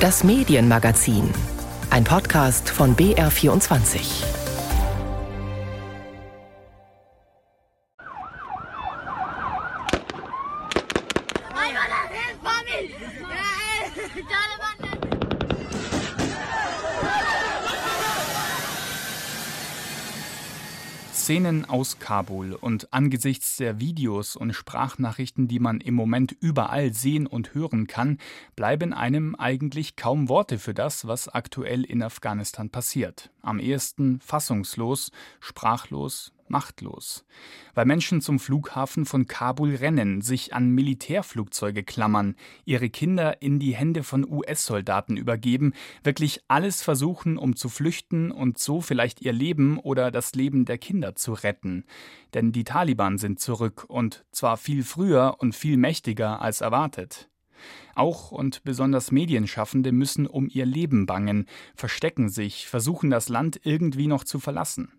Das Medienmagazin. Ein Podcast von BR24. Szenen aus Kabul und angesichts der Videos und Sprachnachrichten, die man im Moment überall sehen und hören kann, bleiben einem eigentlich kaum Worte für das, was aktuell in Afghanistan passiert. Am ehesten fassungslos, sprachlos, machtlos, weil Menschen zum Flughafen von Kabul rennen, sich an Militärflugzeuge klammern, ihre Kinder in die Hände von US-Soldaten übergeben, wirklich alles versuchen, um zu flüchten und so vielleicht ihr Leben oder das Leben der Kinder zu retten. Denn die Taliban sind zurück und zwar viel früher und viel mächtiger als erwartet. Auch und besonders Medienschaffende müssen um ihr Leben bangen, verstecken sich, versuchen das Land irgendwie noch zu verlassen.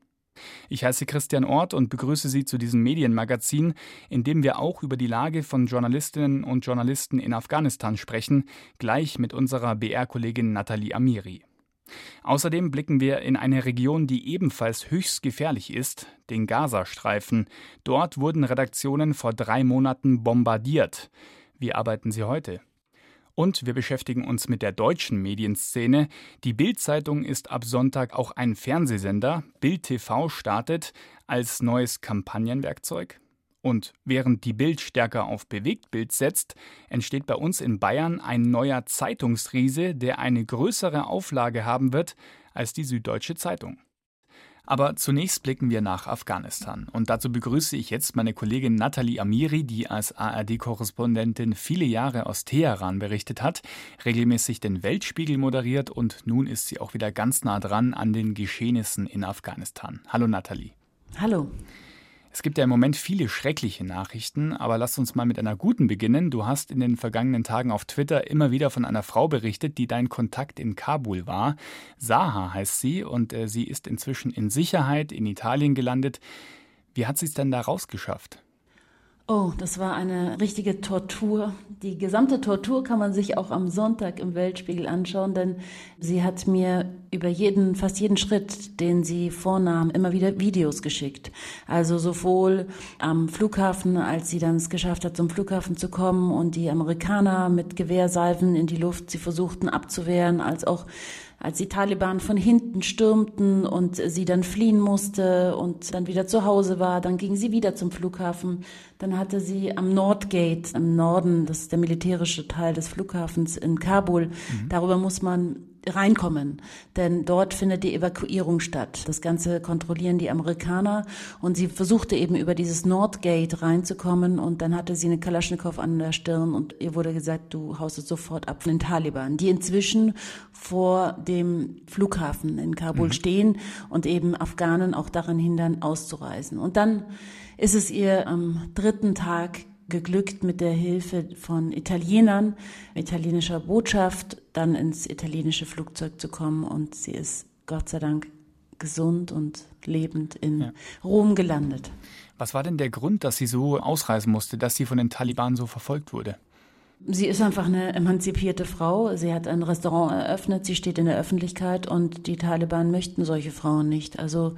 Ich heiße Christian Ort und begrüße Sie zu diesem Medienmagazin, in dem wir auch über die Lage von Journalistinnen und Journalisten in Afghanistan sprechen, gleich mit unserer BR-Kollegin Nathalie Amiri. Außerdem blicken wir in eine Region, die ebenfalls höchst gefährlich ist, den Gazastreifen. Dort wurden Redaktionen vor drei Monaten bombardiert. Wie arbeiten sie heute? Und wir beschäftigen uns mit der deutschen Medienszene. Die Bild-Zeitung ist ab Sonntag auch ein Fernsehsender. Bild TV startet als neues Kampagnenwerkzeug. Und während die Bild stärker auf Bewegtbild setzt, entsteht bei uns in Bayern ein neuer Zeitungsriese, der eine größere Auflage haben wird als die Süddeutsche Zeitung. Aber zunächst blicken wir nach Afghanistan. Und dazu begrüße ich jetzt meine Kollegin Nathalie Amiri, die als ARD-Korrespondentin viele Jahre aus Teheran berichtet hat, regelmäßig den Weltspiegel moderiert und nun ist sie auch wieder ganz nah dran an den Geschehnissen in Afghanistan. Hallo Nathalie. Hallo. Es gibt ja im Moment viele schreckliche Nachrichten, aber lass uns mal mit einer guten beginnen. Du hast in den vergangenen Tagen auf Twitter immer wieder von einer Frau berichtet, die dein Kontakt in Kabul war. Saha heißt sie und äh, sie ist inzwischen in Sicherheit in Italien gelandet. Wie hat sie es denn da rausgeschafft? Oh, das war eine richtige Tortur. Die gesamte Tortur kann man sich auch am Sonntag im Weltspiegel anschauen, denn sie hat mir über jeden, fast jeden Schritt, den sie vornahm, immer wieder Videos geschickt. Also sowohl am Flughafen, als sie dann es geschafft hat, zum Flughafen zu kommen und die Amerikaner mit Gewehrsalven in die Luft sie versuchten abzuwehren, als auch als die Taliban von hinten stürmten und sie dann fliehen musste und dann wieder zu Hause war, dann ging sie wieder zum Flughafen. Dann hatte sie am Nordgate im Norden, das ist der militärische Teil des Flughafens in Kabul, mhm. darüber muss man reinkommen. Denn dort findet die Evakuierung statt. Das Ganze kontrollieren die Amerikaner und sie versuchte eben über dieses Nordgate reinzukommen und dann hatte sie eine Kalaschnikow an der Stirn und ihr wurde gesagt, du haust sofort ab von den Taliban, die inzwischen vor dem Flughafen in Kabul mhm. stehen und eben Afghanen auch daran hindern, auszureisen. Und dann ist es ihr am dritten Tag geglückt, mit der Hilfe von Italienern, italienischer Botschaft, dann ins italienische Flugzeug zu kommen. Und sie ist Gott sei Dank gesund und lebend in ja. Rom gelandet. Was war denn der Grund, dass sie so ausreisen musste, dass sie von den Taliban so verfolgt wurde? Sie ist einfach eine emanzipierte Frau. Sie hat ein Restaurant eröffnet, sie steht in der Öffentlichkeit und die Taliban möchten solche Frauen nicht. Also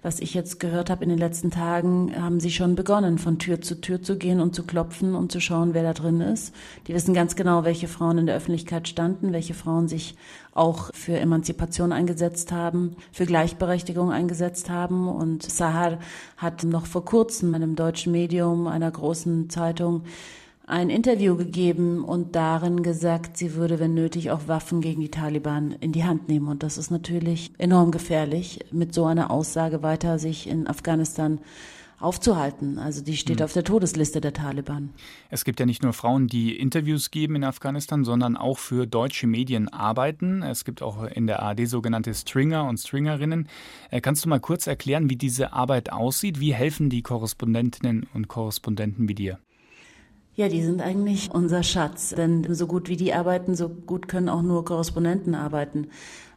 was ich jetzt gehört habe in den letzten Tagen, haben sie schon begonnen, von Tür zu Tür zu gehen und zu klopfen und zu schauen, wer da drin ist. Die wissen ganz genau, welche Frauen in der Öffentlichkeit standen, welche Frauen sich auch für Emanzipation eingesetzt haben, für Gleichberechtigung eingesetzt haben. Und Sahar hat noch vor kurzem einem deutschen Medium, einer großen Zeitung, ein Interview gegeben und darin gesagt, sie würde, wenn nötig, auch Waffen gegen die Taliban in die Hand nehmen. Und das ist natürlich enorm gefährlich, mit so einer Aussage weiter sich in Afghanistan aufzuhalten. Also die steht mhm. auf der Todesliste der Taliban. Es gibt ja nicht nur Frauen, die Interviews geben in Afghanistan, sondern auch für deutsche Medien arbeiten. Es gibt auch in der ARD sogenannte Stringer und Stringerinnen. Äh, kannst du mal kurz erklären, wie diese Arbeit aussieht? Wie helfen die Korrespondentinnen und Korrespondenten wie dir? Ja, die sind eigentlich unser Schatz, denn so gut wie die arbeiten, so gut können auch nur Korrespondenten arbeiten.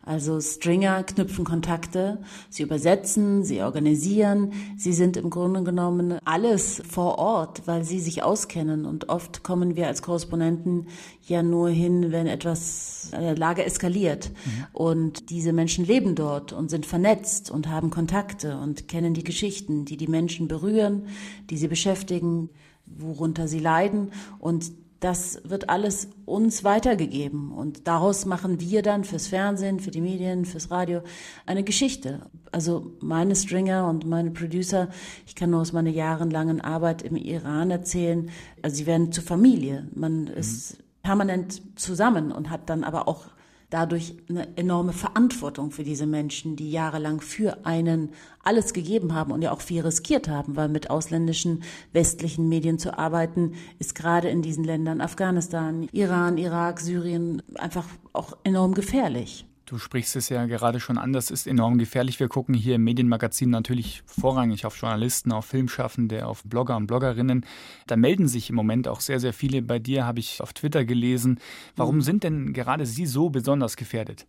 Also Stringer knüpfen Kontakte, sie übersetzen, sie organisieren, sie sind im Grunde genommen alles vor Ort, weil sie sich auskennen und oft kommen wir als Korrespondenten ja nur hin, wenn etwas, eine Lage eskaliert mhm. und diese Menschen leben dort und sind vernetzt und haben Kontakte und kennen die Geschichten, die die Menschen berühren, die sie beschäftigen, worunter sie leiden und das wird alles uns weitergegeben. Und daraus machen wir dann fürs Fernsehen, für die Medien, fürs Radio eine Geschichte. Also meine Stringer und meine Producer, ich kann nur aus meiner jahrelangen Arbeit im Iran erzählen, also sie werden zur Familie. Man mhm. ist permanent zusammen und hat dann aber auch dadurch eine enorme Verantwortung für diese Menschen, die jahrelang für einen alles gegeben haben und ja auch viel riskiert haben, weil mit ausländischen westlichen Medien zu arbeiten, ist gerade in diesen Ländern Afghanistan, Iran, Irak, Syrien einfach auch enorm gefährlich. Du sprichst es ja gerade schon an, das ist enorm gefährlich. Wir gucken hier im Medienmagazin natürlich vorrangig auf Journalisten, auf Filmschaffende, auf Blogger und Bloggerinnen. Da melden sich im Moment auch sehr, sehr viele bei dir, habe ich auf Twitter gelesen. Warum mhm. sind denn gerade Sie so besonders gefährdet?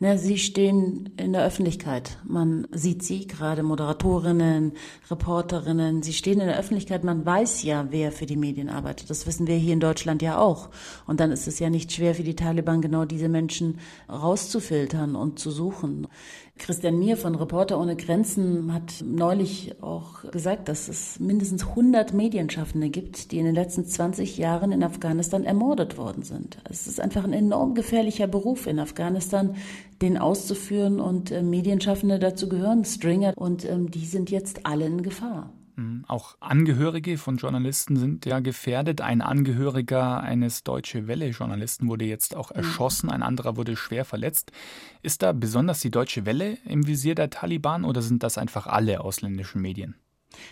Ne, sie stehen in der Öffentlichkeit. Man sieht sie, gerade Moderatorinnen, Reporterinnen, sie stehen in der Öffentlichkeit. Man weiß ja, wer für die Medien arbeitet. Das wissen wir hier in Deutschland ja auch. Und dann ist es ja nicht schwer für die Taliban, genau diese Menschen rauszufiltern und zu suchen. Christian Mier von Reporter ohne Grenzen hat neulich auch gesagt, dass es mindestens 100 Medienschaffende gibt, die in den letzten 20 Jahren in Afghanistan ermordet worden sind. Es ist einfach ein enorm gefährlicher Beruf in Afghanistan, den auszuführen und äh, Medienschaffende dazu gehören, Stringer, und ähm, die sind jetzt alle in Gefahr. Mhm. Auch Angehörige von Journalisten sind ja gefährdet. Ein Angehöriger eines Deutsche Welle-Journalisten wurde jetzt auch mhm. erschossen, ein anderer wurde schwer verletzt. Ist da besonders die Deutsche Welle im Visier der Taliban oder sind das einfach alle ausländischen Medien?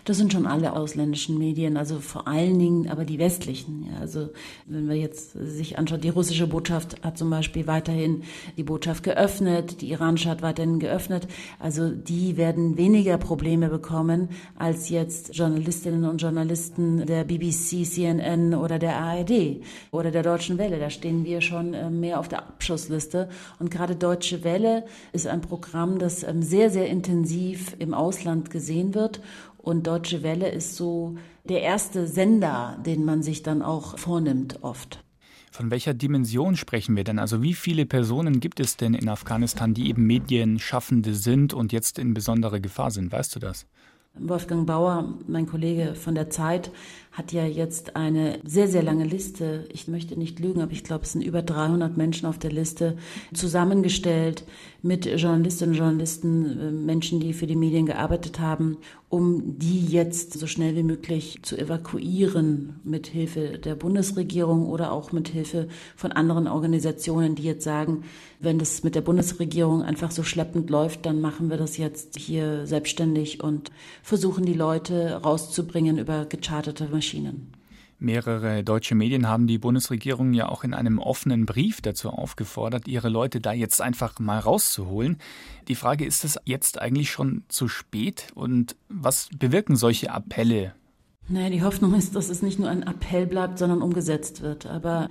Das sind schon alle ausländischen Medien, also vor allen Dingen aber die westlichen. Ja, also wenn wir jetzt sich anschauen, die russische Botschaft hat zum Beispiel weiterhin die Botschaft geöffnet, die iranische hat weiterhin geöffnet. Also die werden weniger Probleme bekommen als jetzt Journalistinnen und Journalisten der BBC, CNN oder der ARD oder der Deutschen Welle. Da stehen wir schon äh, mehr auf der Abschussliste. Und gerade Deutsche Welle ist ein Programm, das ähm, sehr, sehr intensiv im Ausland gesehen wird und Deutsche Welle ist so der erste Sender, den man sich dann auch vornimmt oft. Von welcher Dimension sprechen wir denn? Also wie viele Personen gibt es denn in Afghanistan, die eben Medienschaffende sind und jetzt in besondere Gefahr sind? Weißt du das? Wolfgang Bauer, mein Kollege von der Zeit, hat ja jetzt eine sehr, sehr lange Liste, ich möchte nicht lügen, aber ich glaube, es sind über 300 Menschen auf der Liste, zusammengestellt mit Journalistinnen und Journalisten, äh, Menschen, die für die Medien gearbeitet haben, um die jetzt so schnell wie möglich zu evakuieren mit Hilfe der Bundesregierung oder auch mit Hilfe von anderen Organisationen, die jetzt sagen, wenn das mit der Bundesregierung einfach so schleppend läuft, dann machen wir das jetzt hier selbstständig und versuchen die Leute rauszubringen über gecharterte Maschinen. Mehrere deutsche Medien haben die Bundesregierung ja auch in einem offenen Brief dazu aufgefordert, ihre Leute da jetzt einfach mal rauszuholen. Die Frage ist es jetzt eigentlich schon zu spät und was bewirken solche Appelle? Naja, die Hoffnung ist, dass es nicht nur ein Appell bleibt, sondern umgesetzt wird. Aber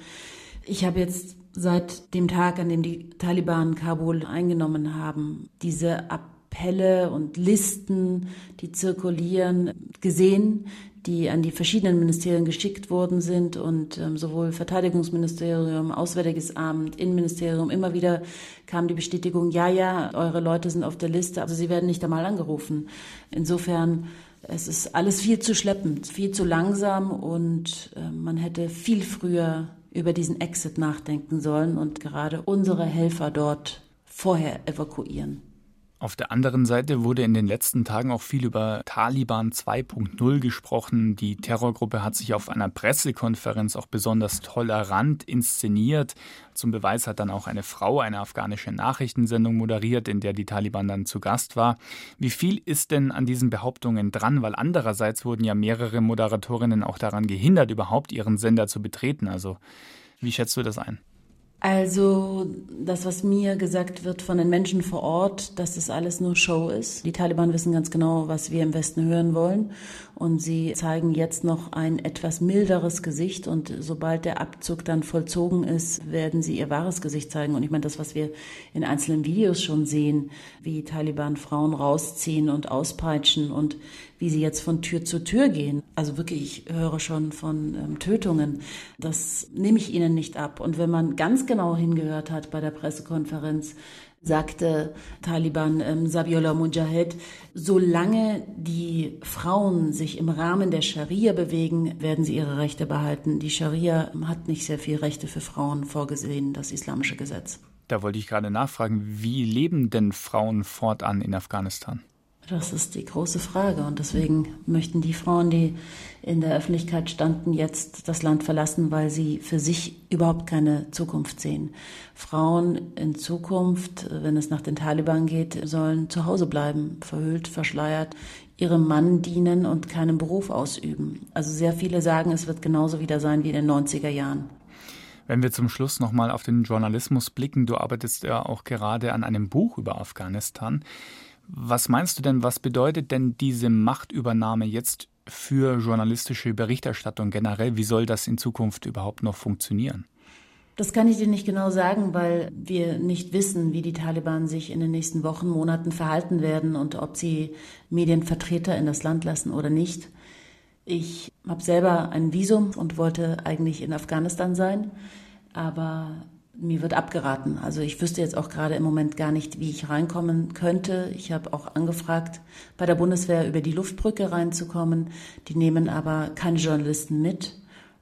ich habe jetzt seit dem Tag, an dem die Taliban Kabul eingenommen haben, diese Appelle und Listen, die zirkulieren, gesehen, die an die verschiedenen Ministerien geschickt worden sind und ähm, sowohl Verteidigungsministerium, Auswärtiges Amt, Innenministerium, immer wieder kam die Bestätigung, ja, ja, eure Leute sind auf der Liste, also sie werden nicht einmal angerufen. Insofern, es ist alles viel zu schleppend, viel zu langsam und äh, man hätte viel früher über diesen Exit nachdenken sollen und gerade unsere Helfer dort vorher evakuieren. Auf der anderen Seite wurde in den letzten Tagen auch viel über Taliban 2.0 gesprochen. Die Terrorgruppe hat sich auf einer Pressekonferenz auch besonders tolerant inszeniert. Zum Beweis hat dann auch eine Frau eine afghanische Nachrichtensendung moderiert, in der die Taliban dann zu Gast war. Wie viel ist denn an diesen Behauptungen dran? Weil andererseits wurden ja mehrere Moderatorinnen auch daran gehindert, überhaupt ihren Sender zu betreten. Also wie schätzt du das ein? Also das, was mir gesagt wird von den Menschen vor Ort, dass das alles nur Show ist. Die Taliban wissen ganz genau, was wir im Westen hören wollen. Und sie zeigen jetzt noch ein etwas milderes Gesicht. Und sobald der Abzug dann vollzogen ist, werden sie ihr wahres Gesicht zeigen. Und ich meine, das, was wir in einzelnen Videos schon sehen, wie Taliban Frauen rausziehen und auspeitschen und wie sie jetzt von Tür zu Tür gehen. Also wirklich, ich höre schon von ähm, Tötungen. Das nehme ich ihnen nicht ab. Und wenn man ganz genau hingehört hat bei der Pressekonferenz, sagte Taliban ähm, Sabiola Mujahid, solange die Frauen sich im Rahmen der Scharia bewegen, werden sie ihre Rechte behalten. Die Scharia hat nicht sehr viel Rechte für Frauen vorgesehen, das islamische Gesetz. Da wollte ich gerade nachfragen, wie leben denn Frauen fortan in Afghanistan? Das ist die große Frage. Und deswegen möchten die Frauen, die in der Öffentlichkeit standen, jetzt das Land verlassen, weil sie für sich überhaupt keine Zukunft sehen. Frauen in Zukunft, wenn es nach den Taliban geht, sollen zu Hause bleiben, verhüllt, verschleiert, ihrem Mann dienen und keinen Beruf ausüben. Also sehr viele sagen, es wird genauso wieder sein wie in den 90er Jahren. Wenn wir zum Schluss nochmal auf den Journalismus blicken, du arbeitest ja auch gerade an einem Buch über Afghanistan. Was meinst du denn, was bedeutet denn diese Machtübernahme jetzt für journalistische Berichterstattung generell? Wie soll das in Zukunft überhaupt noch funktionieren? Das kann ich dir nicht genau sagen, weil wir nicht wissen, wie die Taliban sich in den nächsten Wochen, Monaten verhalten werden und ob sie Medienvertreter in das Land lassen oder nicht. Ich habe selber ein Visum und wollte eigentlich in Afghanistan sein, aber mir wird abgeraten. Also ich wüsste jetzt auch gerade im Moment gar nicht, wie ich reinkommen könnte. Ich habe auch angefragt, bei der Bundeswehr über die Luftbrücke reinzukommen. Die nehmen aber keine Journalisten mit.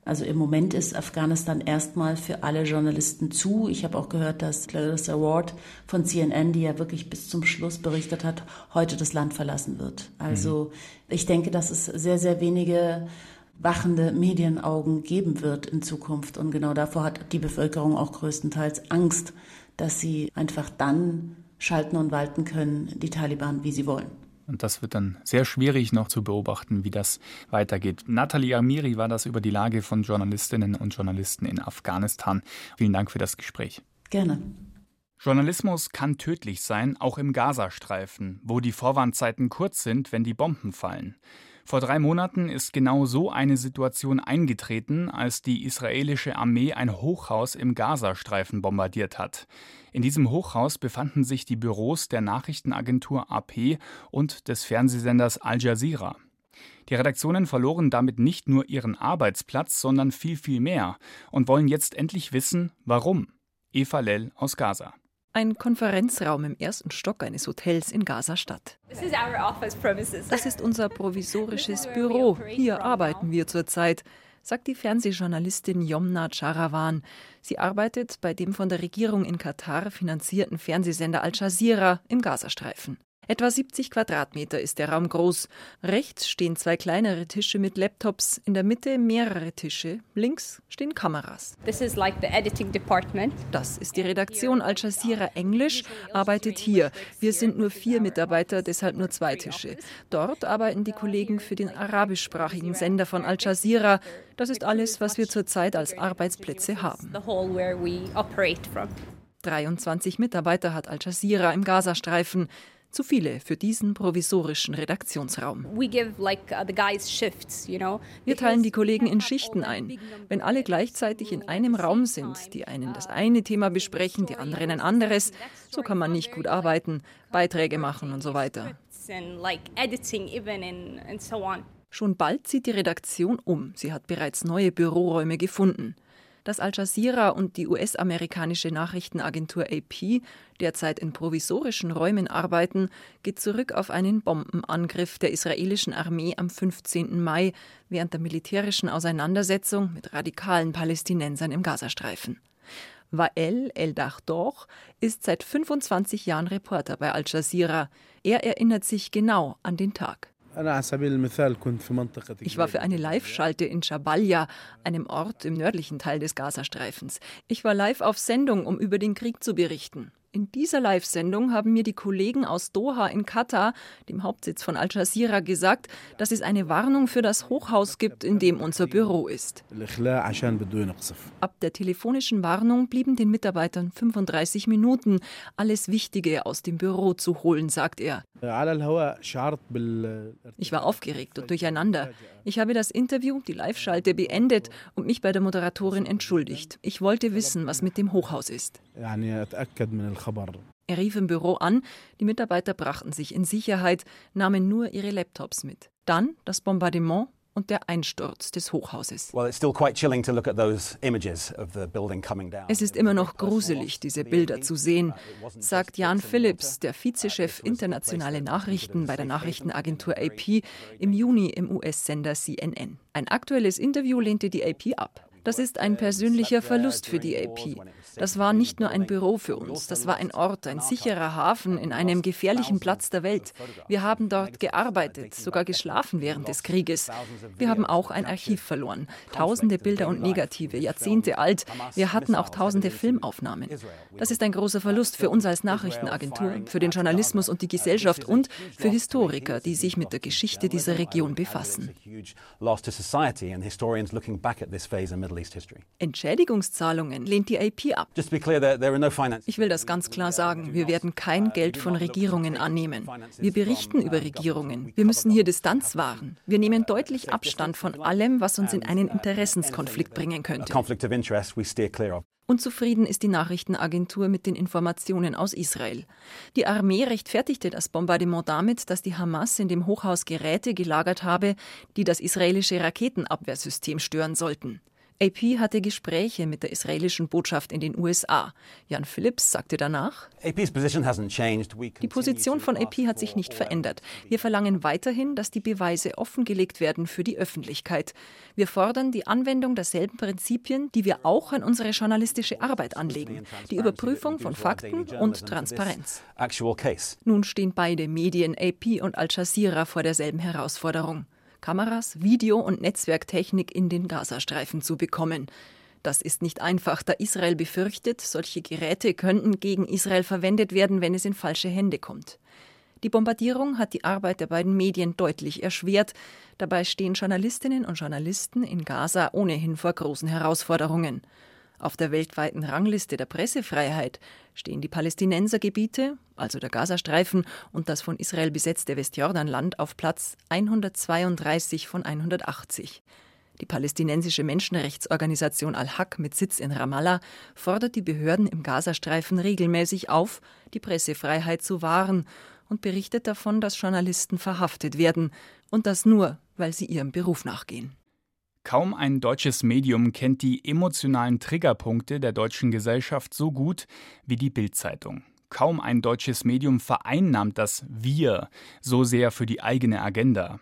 Also im Moment ist Afghanistan erstmal für alle Journalisten zu. Ich habe auch gehört, dass Clarice Award von CNN, die ja wirklich bis zum Schluss berichtet hat, heute das Land verlassen wird. Also mhm. ich denke, dass es sehr, sehr wenige wachende Medienaugen geben wird in Zukunft. Und genau davor hat die Bevölkerung auch größtenteils Angst, dass sie einfach dann schalten und walten können, die Taliban, wie sie wollen. Und das wird dann sehr schwierig noch zu beobachten, wie das weitergeht. Nathalie Amiri war das über die Lage von Journalistinnen und Journalisten in Afghanistan. Vielen Dank für das Gespräch. Gerne. Journalismus kann tödlich sein, auch im Gazastreifen, wo die Vorwarnzeiten kurz sind, wenn die Bomben fallen. Vor drei Monaten ist genau so eine Situation eingetreten, als die israelische Armee ein Hochhaus im Gazastreifen bombardiert hat. In diesem Hochhaus befanden sich die Büros der Nachrichtenagentur AP und des Fernsehsenders Al Jazeera. Die Redaktionen verloren damit nicht nur ihren Arbeitsplatz, sondern viel, viel mehr und wollen jetzt endlich wissen, warum. Eva Lell aus Gaza. Ein Konferenzraum im ersten Stock eines Hotels in Gaza-Stadt. Das ist unser provisorisches Büro. Hier arbeiten wir zurzeit, sagt die Fernsehjournalistin Yomna Charawan. Sie arbeitet bei dem von der Regierung in Katar finanzierten Fernsehsender Al Jazeera im Gazastreifen. Etwa 70 Quadratmeter ist der Raum groß. Rechts stehen zwei kleinere Tische mit Laptops, in der Mitte mehrere Tische, links stehen Kameras. Das ist die Redaktion Al Jazeera Englisch, arbeitet hier. Wir sind nur vier Mitarbeiter, deshalb nur zwei Tische. Dort arbeiten die Kollegen für den arabischsprachigen Sender von Al Jazeera. Das ist alles, was wir zurzeit als Arbeitsplätze haben. 23 Mitarbeiter hat Al Jazeera im Gazastreifen. Zu viele für diesen provisorischen Redaktionsraum. Uh, Wir teilen die Kollegen in Schichten ein. Wenn alle gleichzeitig in einem Raum sind, die einen das eine Thema besprechen, die anderen ein anderes, so kann man nicht gut arbeiten, Beiträge machen und so weiter. Schon bald zieht die Redaktion um. Sie hat bereits neue Büroräume gefunden. Dass Al Jazeera und die US-amerikanische Nachrichtenagentur AP derzeit in provisorischen Räumen arbeiten, geht zurück auf einen Bombenangriff der israelischen Armee am 15. Mai während der militärischen Auseinandersetzung mit radikalen Palästinensern im Gazastreifen. Wael El-Dachdoch ist seit 25 Jahren Reporter bei Al Jazeera. Er erinnert sich genau an den Tag. Ich war für eine Live-Schalte in Jabalia, einem Ort im nördlichen Teil des Gazastreifens. Ich war live auf Sendung, um über den Krieg zu berichten. In dieser Live-Sendung haben mir die Kollegen aus Doha in Katar, dem Hauptsitz von Al Jazeera, gesagt, dass es eine Warnung für das Hochhaus gibt, in dem unser Büro ist. Ab der telefonischen Warnung blieben den Mitarbeitern 35 Minuten, alles Wichtige aus dem Büro zu holen, sagt er. Ich war aufgeregt und durcheinander. Ich habe das Interview, die Live-Schalte beendet und mich bei der Moderatorin entschuldigt. Ich wollte wissen, was mit dem Hochhaus ist. Er rief im Büro an, die Mitarbeiter brachten sich in Sicherheit, nahmen nur ihre Laptops mit. Dann das Bombardement und der Einsturz des Hochhauses. Es ist immer noch gruselig, diese Bilder zu sehen, sagt Jan Phillips, der Vizechef internationale Nachrichten bei der Nachrichtenagentur AP, im Juni im US-Sender CNN. Ein aktuelles Interview lehnte die AP ab. Das ist ein persönlicher Verlust für die AP. Das war nicht nur ein Büro für uns, das war ein Ort, ein sicherer Hafen in einem gefährlichen Platz der Welt. Wir haben dort gearbeitet, sogar geschlafen während des Krieges. Wir haben auch ein Archiv verloren. Tausende Bilder und Negative, Jahrzehnte alt. Wir hatten auch tausende Filmaufnahmen. Das ist ein großer Verlust für uns als Nachrichtenagentur, für den Journalismus und die Gesellschaft und für Historiker, die sich mit der Geschichte dieser Region befassen. Entschädigungszahlungen lehnt die AP ab. Ich will das ganz klar sagen. Wir werden kein Geld von Regierungen annehmen. Wir berichten über Regierungen. Wir müssen hier Distanz wahren. Wir nehmen deutlich Abstand von allem, was uns in einen Interessenskonflikt bringen könnte. Unzufrieden ist die Nachrichtenagentur mit den Informationen aus Israel. Die Armee rechtfertigte das Bombardement damit, dass die Hamas in dem Hochhaus Geräte gelagert habe, die das israelische Raketenabwehrsystem stören sollten. AP hatte Gespräche mit der israelischen Botschaft in den USA. Jan Phillips sagte danach, die Position von AP hat sich nicht verändert. Wir verlangen weiterhin, dass die Beweise offengelegt werden für die Öffentlichkeit. Wir fordern die Anwendung derselben Prinzipien, die wir auch an unsere journalistische Arbeit anlegen, die Überprüfung von Fakten und Transparenz. Nun stehen beide Medien, AP und Al Jazeera, vor derselben Herausforderung. Kameras, Video- und Netzwerktechnik in den Gazastreifen zu bekommen. Das ist nicht einfach, da Israel befürchtet, solche Geräte könnten gegen Israel verwendet werden, wenn es in falsche Hände kommt. Die Bombardierung hat die Arbeit der beiden Medien deutlich erschwert. Dabei stehen Journalistinnen und Journalisten in Gaza ohnehin vor großen Herausforderungen. Auf der weltweiten Rangliste der Pressefreiheit stehen die Palästinensergebiete, also der Gazastreifen und das von Israel besetzte Westjordanland auf Platz 132 von 180. Die palästinensische Menschenrechtsorganisation Al-Haq mit Sitz in Ramallah fordert die Behörden im Gazastreifen regelmäßig auf, die Pressefreiheit zu wahren und berichtet davon, dass Journalisten verhaftet werden und das nur, weil sie ihrem Beruf nachgehen. Kaum ein deutsches Medium kennt die emotionalen Triggerpunkte der deutschen Gesellschaft so gut wie die Bild-Zeitung. Kaum ein deutsches Medium vereinnahmt das Wir so sehr für die eigene Agenda.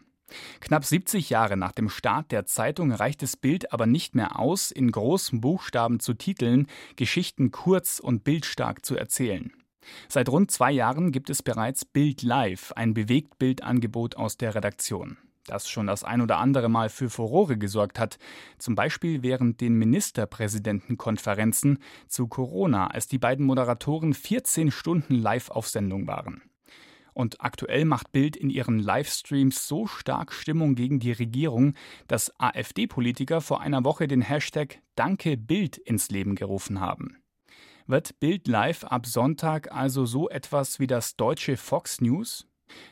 Knapp 70 Jahre nach dem Start der Zeitung reicht das Bild aber nicht mehr aus, in großen Buchstaben zu titeln, Geschichten kurz und bildstark zu erzählen. Seit rund zwei Jahren gibt es bereits Bild Live, ein Bewegtbildangebot aus der Redaktion das schon das ein oder andere Mal für Furore gesorgt hat, zum Beispiel während den Ministerpräsidentenkonferenzen zu Corona, als die beiden Moderatoren 14 Stunden live auf Sendung waren. Und aktuell macht Bild in ihren Livestreams so stark Stimmung gegen die Regierung, dass AfD-Politiker vor einer Woche den Hashtag Danke Bild ins Leben gerufen haben. Wird Bild Live ab Sonntag also so etwas wie das deutsche Fox News?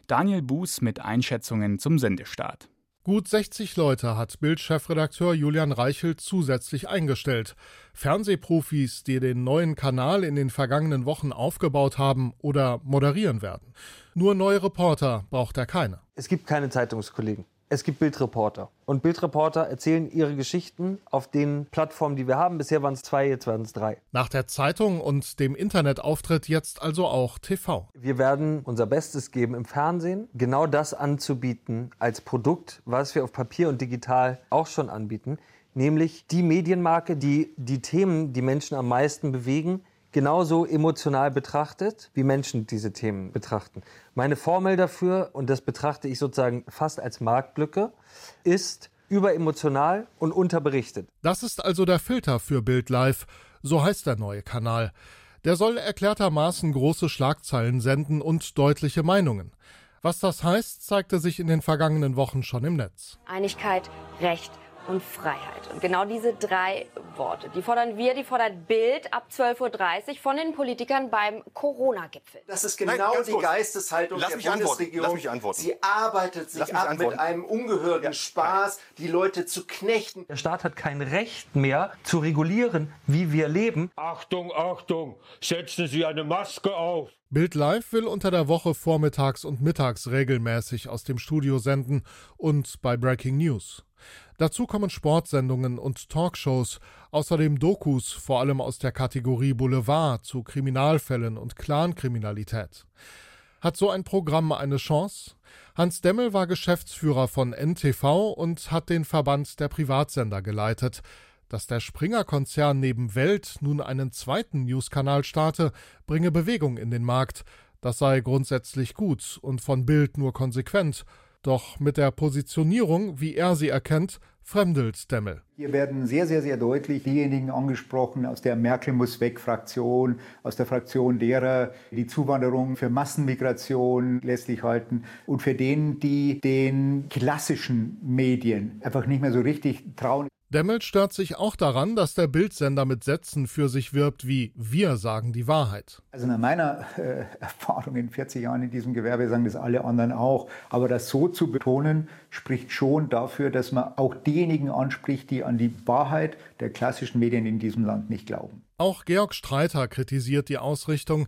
Daniel Buß mit Einschätzungen zum Sendestart. Gut 60 Leute hat Bildchefredakteur Julian Reichelt zusätzlich eingestellt. Fernsehprofis, die den neuen Kanal in den vergangenen Wochen aufgebaut haben oder moderieren werden. Nur neue Reporter braucht er keine. Es gibt keine Zeitungskollegen. Es gibt Bildreporter. Und Bildreporter erzählen ihre Geschichten auf den Plattformen, die wir haben. Bisher waren es zwei, jetzt werden es drei. Nach der Zeitung und dem Internetauftritt jetzt also auch TV. Wir werden unser Bestes geben im Fernsehen, genau das anzubieten als Produkt, was wir auf Papier und digital auch schon anbieten. Nämlich die Medienmarke, die die Themen, die Menschen am meisten bewegen, genauso emotional betrachtet, wie Menschen diese Themen betrachten. Meine Formel dafür, und das betrachte ich sozusagen fast als Marktlücke, ist überemotional und unterberichtet. Das ist also der Filter für Bild Live, so heißt der neue Kanal. Der soll erklärtermaßen große Schlagzeilen senden und deutliche Meinungen. Was das heißt, zeigte sich in den vergangenen Wochen schon im Netz. Einigkeit, Recht, und Freiheit. Und genau diese drei Worte, die fordern wir, die fordert Bild ab 12.30 Uhr von den Politikern beim Corona-Gipfel. Das ist genau Nein, die Geisteshaltung Lass der Bundesregierung. Lass mich antworten. Sie arbeitet sich ab antworten. mit einem ungehörigen ja. Spaß, die Leute zu knechten. Der Staat hat kein Recht mehr zu regulieren, wie wir leben. Achtung, Achtung, setzen Sie eine Maske auf. Bild Live will unter der Woche vormittags und mittags regelmäßig aus dem Studio senden und bei Breaking News. Dazu kommen Sportsendungen und Talkshows, außerdem Dokus, vor allem aus der Kategorie Boulevard zu Kriminalfällen und Clankriminalität. Hat so ein Programm eine Chance? Hans Demmel war Geschäftsführer von NTV und hat den Verband der Privatsender geleitet. Dass der Springer-Konzern neben Welt nun einen zweiten Newskanal starte, bringe Bewegung in den Markt. Das sei grundsätzlich gut und von Bild nur konsequent doch mit der Positionierung, wie er sie erkennt, fremdelt Demmel. Hier werden sehr, sehr, sehr deutlich diejenigen angesprochen aus der Merkel muss weg Fraktion, aus der Fraktion derer, die Zuwanderung für Massenmigration letztlich halten und für denen, die den klassischen Medien einfach nicht mehr so richtig trauen. Demmel stört sich auch daran, dass der Bildsender mit Sätzen für sich wirbt wie Wir sagen die Wahrheit. Also nach meiner äh, Erfahrung in 40 Jahren in diesem Gewerbe sagen das alle anderen auch. Aber das so zu betonen, spricht schon dafür, dass man auch diejenigen anspricht, die an die Wahrheit der klassischen Medien in diesem Land nicht glauben. Auch Georg Streiter kritisiert die Ausrichtung.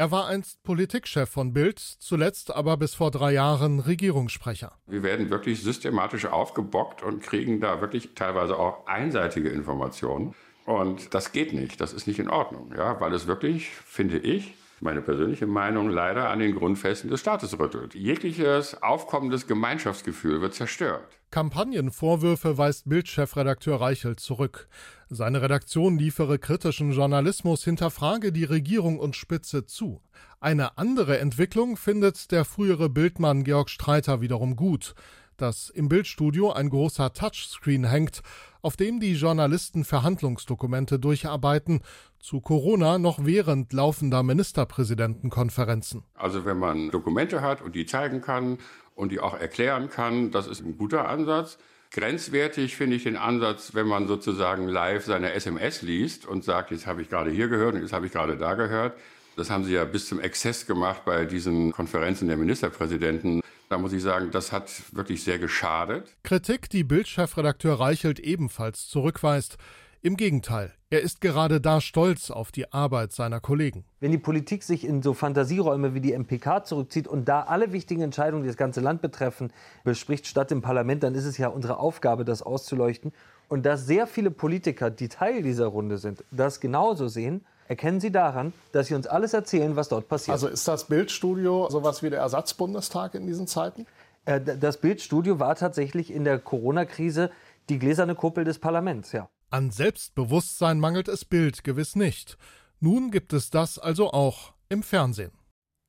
Er war einst Politikchef von Bild, zuletzt aber bis vor drei Jahren Regierungssprecher. Wir werden wirklich systematisch aufgebockt und kriegen da wirklich teilweise auch einseitige Informationen. Und das geht nicht, das ist nicht in Ordnung, ja, weil es wirklich, finde ich, meine persönliche Meinung, leider an den Grundfesten des Staates rüttelt. Jegliches aufkommendes Gemeinschaftsgefühl wird zerstört. Kampagnenvorwürfe weist Bildchefredakteur Reichelt zurück. Seine Redaktion liefere kritischen Journalismus, hinterfrage die Regierung und spitze zu. Eine andere Entwicklung findet der frühere Bildmann Georg Streiter wiederum gut dass im Bildstudio ein großer Touchscreen hängt, auf dem die Journalisten Verhandlungsdokumente durcharbeiten, zu Corona noch während laufender Ministerpräsidentenkonferenzen. Also wenn man Dokumente hat und die zeigen kann und die auch erklären kann, das ist ein guter Ansatz. Grenzwertig finde ich den Ansatz, wenn man sozusagen live seine SMS liest und sagt, jetzt habe ich gerade hier gehört und jetzt habe ich gerade da gehört. Das haben sie ja bis zum Exzess gemacht bei diesen Konferenzen der Ministerpräsidenten. Da muss ich sagen, das hat wirklich sehr geschadet. Kritik, die Bildchefredakteur Reichelt ebenfalls zurückweist. Im Gegenteil, er ist gerade da stolz auf die Arbeit seiner Kollegen. Wenn die Politik sich in so Fantasieräume wie die MPK zurückzieht und da alle wichtigen Entscheidungen, die das ganze Land betreffen, bespricht statt im Parlament, dann ist es ja unsere Aufgabe, das auszuleuchten. Und dass sehr viele Politiker, die Teil dieser Runde sind, das genauso sehen, erkennen Sie daran, dass Sie uns alles erzählen, was dort passiert. Also ist das Bildstudio sowas wie der Ersatzbundestag in diesen Zeiten? Äh, das Bildstudio war tatsächlich in der Corona-Krise die gläserne Kuppel des Parlaments, ja. An Selbstbewusstsein mangelt es Bild gewiss nicht. Nun gibt es das also auch im Fernsehen.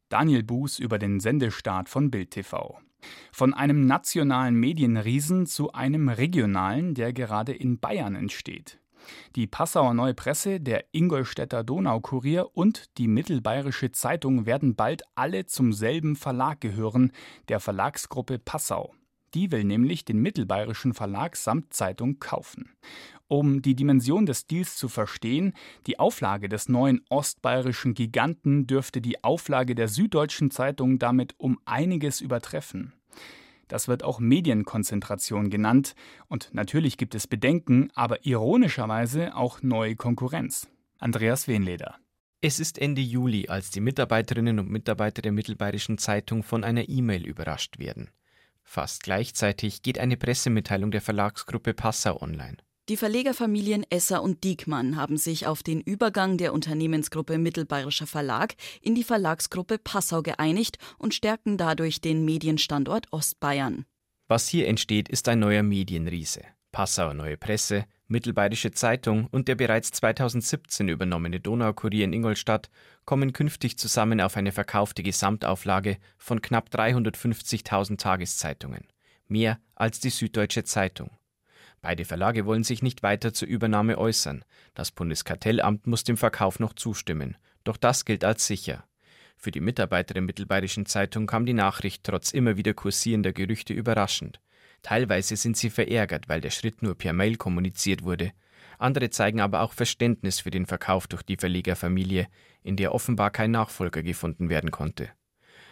Daniel Buß über den Sendestart von Bild TV. Von einem nationalen Medienriesen zu einem regionalen, der gerade in Bayern entsteht. Die Passauer Neue Presse, der Ingolstädter Donaukurier und die Mittelbayerische Zeitung werden bald alle zum selben Verlag gehören, der Verlagsgruppe Passau. Die will nämlich den Mittelbayerischen Verlag samt Zeitung kaufen. Um die Dimension des Deals zu verstehen, die Auflage des neuen ostbayerischen Giganten dürfte die Auflage der Süddeutschen Zeitung damit um einiges übertreffen. Das wird auch Medienkonzentration genannt. Und natürlich gibt es Bedenken, aber ironischerweise auch neue Konkurrenz. Andreas Wehnleder. Es ist Ende Juli, als die Mitarbeiterinnen und Mitarbeiter der Mittelbayerischen Zeitung von einer E-Mail überrascht werden. Fast gleichzeitig geht eine Pressemitteilung der Verlagsgruppe Passau online. Die Verlegerfamilien Esser und Diekmann haben sich auf den Übergang der Unternehmensgruppe Mittelbayerischer Verlag in die Verlagsgruppe Passau geeinigt und stärken dadurch den Medienstandort Ostbayern. Was hier entsteht, ist ein neuer Medienriese. Passauer Neue Presse, Mittelbayerische Zeitung und der bereits 2017 übernommene Donaukurier in Ingolstadt kommen künftig zusammen auf eine verkaufte Gesamtauflage von knapp 350.000 Tageszeitungen. Mehr als die Süddeutsche Zeitung. Beide Verlage wollen sich nicht weiter zur Übernahme äußern. Das Bundeskartellamt muss dem Verkauf noch zustimmen. Doch das gilt als sicher. Für die Mitarbeiter der Mittelbayerischen Zeitung kam die Nachricht trotz immer wieder kursierender Gerüchte überraschend. Teilweise sind sie verärgert, weil der Schritt nur per Mail kommuniziert wurde. Andere zeigen aber auch Verständnis für den Verkauf durch die Verlegerfamilie, in der offenbar kein Nachfolger gefunden werden konnte.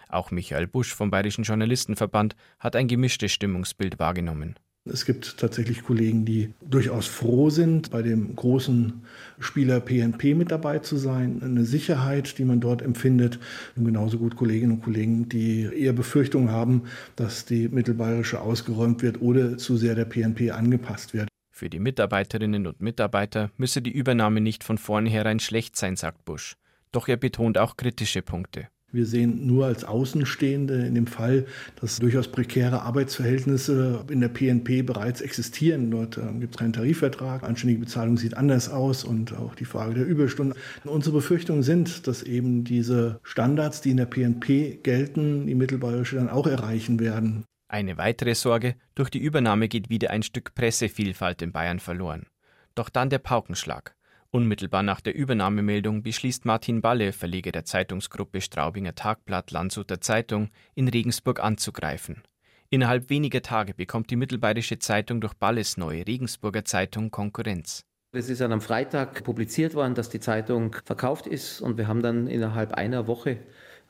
Auch Michael Busch vom Bayerischen Journalistenverband hat ein gemischtes Stimmungsbild wahrgenommen. Es gibt tatsächlich Kollegen, die durchaus froh sind, bei dem großen Spieler PNP mit dabei zu sein. Eine Sicherheit, die man dort empfindet. Und genauso gut Kolleginnen und Kollegen, die eher Befürchtungen haben, dass die mittelbayerische ausgeräumt wird oder zu sehr der PNP angepasst wird. Für die Mitarbeiterinnen und Mitarbeiter müsse die Übernahme nicht von vornherein schlecht sein, sagt Busch. Doch er betont auch kritische Punkte. Wir sehen nur als Außenstehende in dem Fall, dass durchaus prekäre Arbeitsverhältnisse in der PNP bereits existieren. Dort äh, gibt es keinen Tarifvertrag, anständige Bezahlung sieht anders aus und auch die Frage der Überstunden. Unsere Befürchtungen sind, dass eben diese Standards, die in der PNP gelten, die Mittelbayerische dann auch erreichen werden. Eine weitere Sorge, durch die Übernahme geht wieder ein Stück Pressevielfalt in Bayern verloren. Doch dann der Paukenschlag. Unmittelbar nach der Übernahmemeldung beschließt Martin Balle, Verleger der Zeitungsgruppe Straubinger Tagblatt Landshuter Zeitung, in Regensburg anzugreifen. Innerhalb weniger Tage bekommt die Mittelbayerische Zeitung durch Balles neue Regensburger Zeitung Konkurrenz. Es ist dann am Freitag publiziert worden, dass die Zeitung verkauft ist und wir haben dann innerhalb einer Woche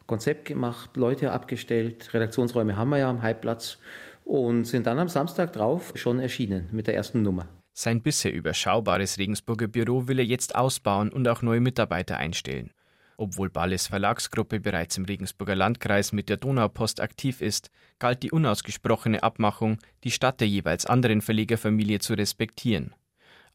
Konzept gemacht, Leute abgestellt, Redaktionsräume haben wir ja am Halbplatz und sind dann am Samstag drauf schon erschienen mit der ersten Nummer. Sein bisher überschaubares Regensburger Büro will er jetzt ausbauen und auch neue Mitarbeiter einstellen. Obwohl Balles Verlagsgruppe bereits im Regensburger Landkreis mit der Donaupost aktiv ist, galt die unausgesprochene Abmachung, die Stadt der jeweils anderen Verlegerfamilie zu respektieren.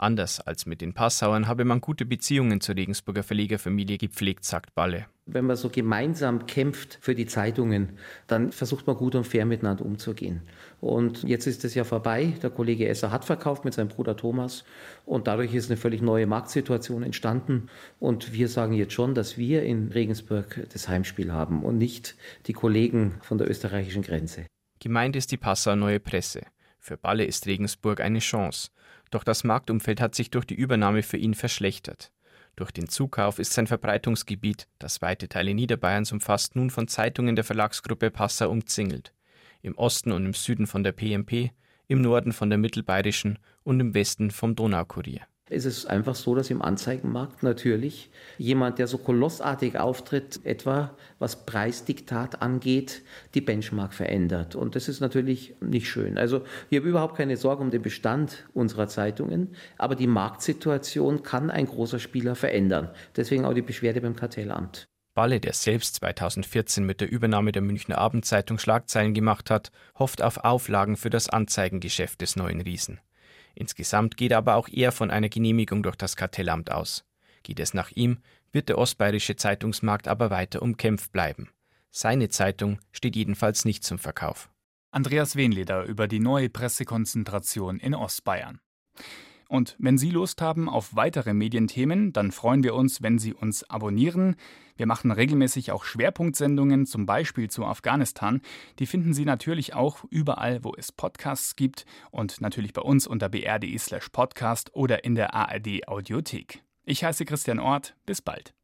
Anders als mit den Passauern habe man gute Beziehungen zur Regensburger Verlegerfamilie gepflegt, sagt Balle. Wenn man so gemeinsam kämpft für die Zeitungen, dann versucht man gut und fair miteinander umzugehen. Und jetzt ist es ja vorbei. Der Kollege Esser hat verkauft mit seinem Bruder Thomas und dadurch ist eine völlig neue Marktsituation entstanden. Und wir sagen jetzt schon, dass wir in Regensburg das Heimspiel haben und nicht die Kollegen von der österreichischen Grenze. Gemeint ist die Passauer Neue Presse. Für Balle ist Regensburg eine Chance. Doch das Marktumfeld hat sich durch die Übernahme für ihn verschlechtert. Durch den Zukauf ist sein Verbreitungsgebiet, das weite Teile Niederbayerns umfasst, nun von Zeitungen der Verlagsgruppe Passau umzingelt. Im Osten und im Süden von der PMP, im Norden von der Mittelbayerischen und im Westen vom Donaukurier ist es einfach so, dass im Anzeigenmarkt natürlich jemand, der so kolossartig auftritt, etwa was Preisdiktat angeht, die Benchmark verändert. Und das ist natürlich nicht schön. Also ich habe überhaupt keine Sorge um den Bestand unserer Zeitungen, aber die Marktsituation kann ein großer Spieler verändern. Deswegen auch die Beschwerde beim Kartellamt. Balle, der selbst 2014 mit der Übernahme der Münchner Abendzeitung Schlagzeilen gemacht hat, hofft auf Auflagen für das Anzeigengeschäft des neuen Riesen. Insgesamt geht aber auch er von einer Genehmigung durch das Kartellamt aus. Geht es nach ihm, wird der ostbayerische Zeitungsmarkt aber weiter umkämpft bleiben. Seine Zeitung steht jedenfalls nicht zum Verkauf. Andreas Wehnleder über die neue Pressekonzentration in Ostbayern. Und wenn Sie Lust haben auf weitere Medienthemen, dann freuen wir uns, wenn Sie uns abonnieren. Wir machen regelmäßig auch Schwerpunktsendungen, zum Beispiel zu Afghanistan. Die finden Sie natürlich auch überall, wo es Podcasts gibt und natürlich bei uns unter br.de slash podcast oder in der ARD Audiothek. Ich heiße Christian Ort. Bis bald.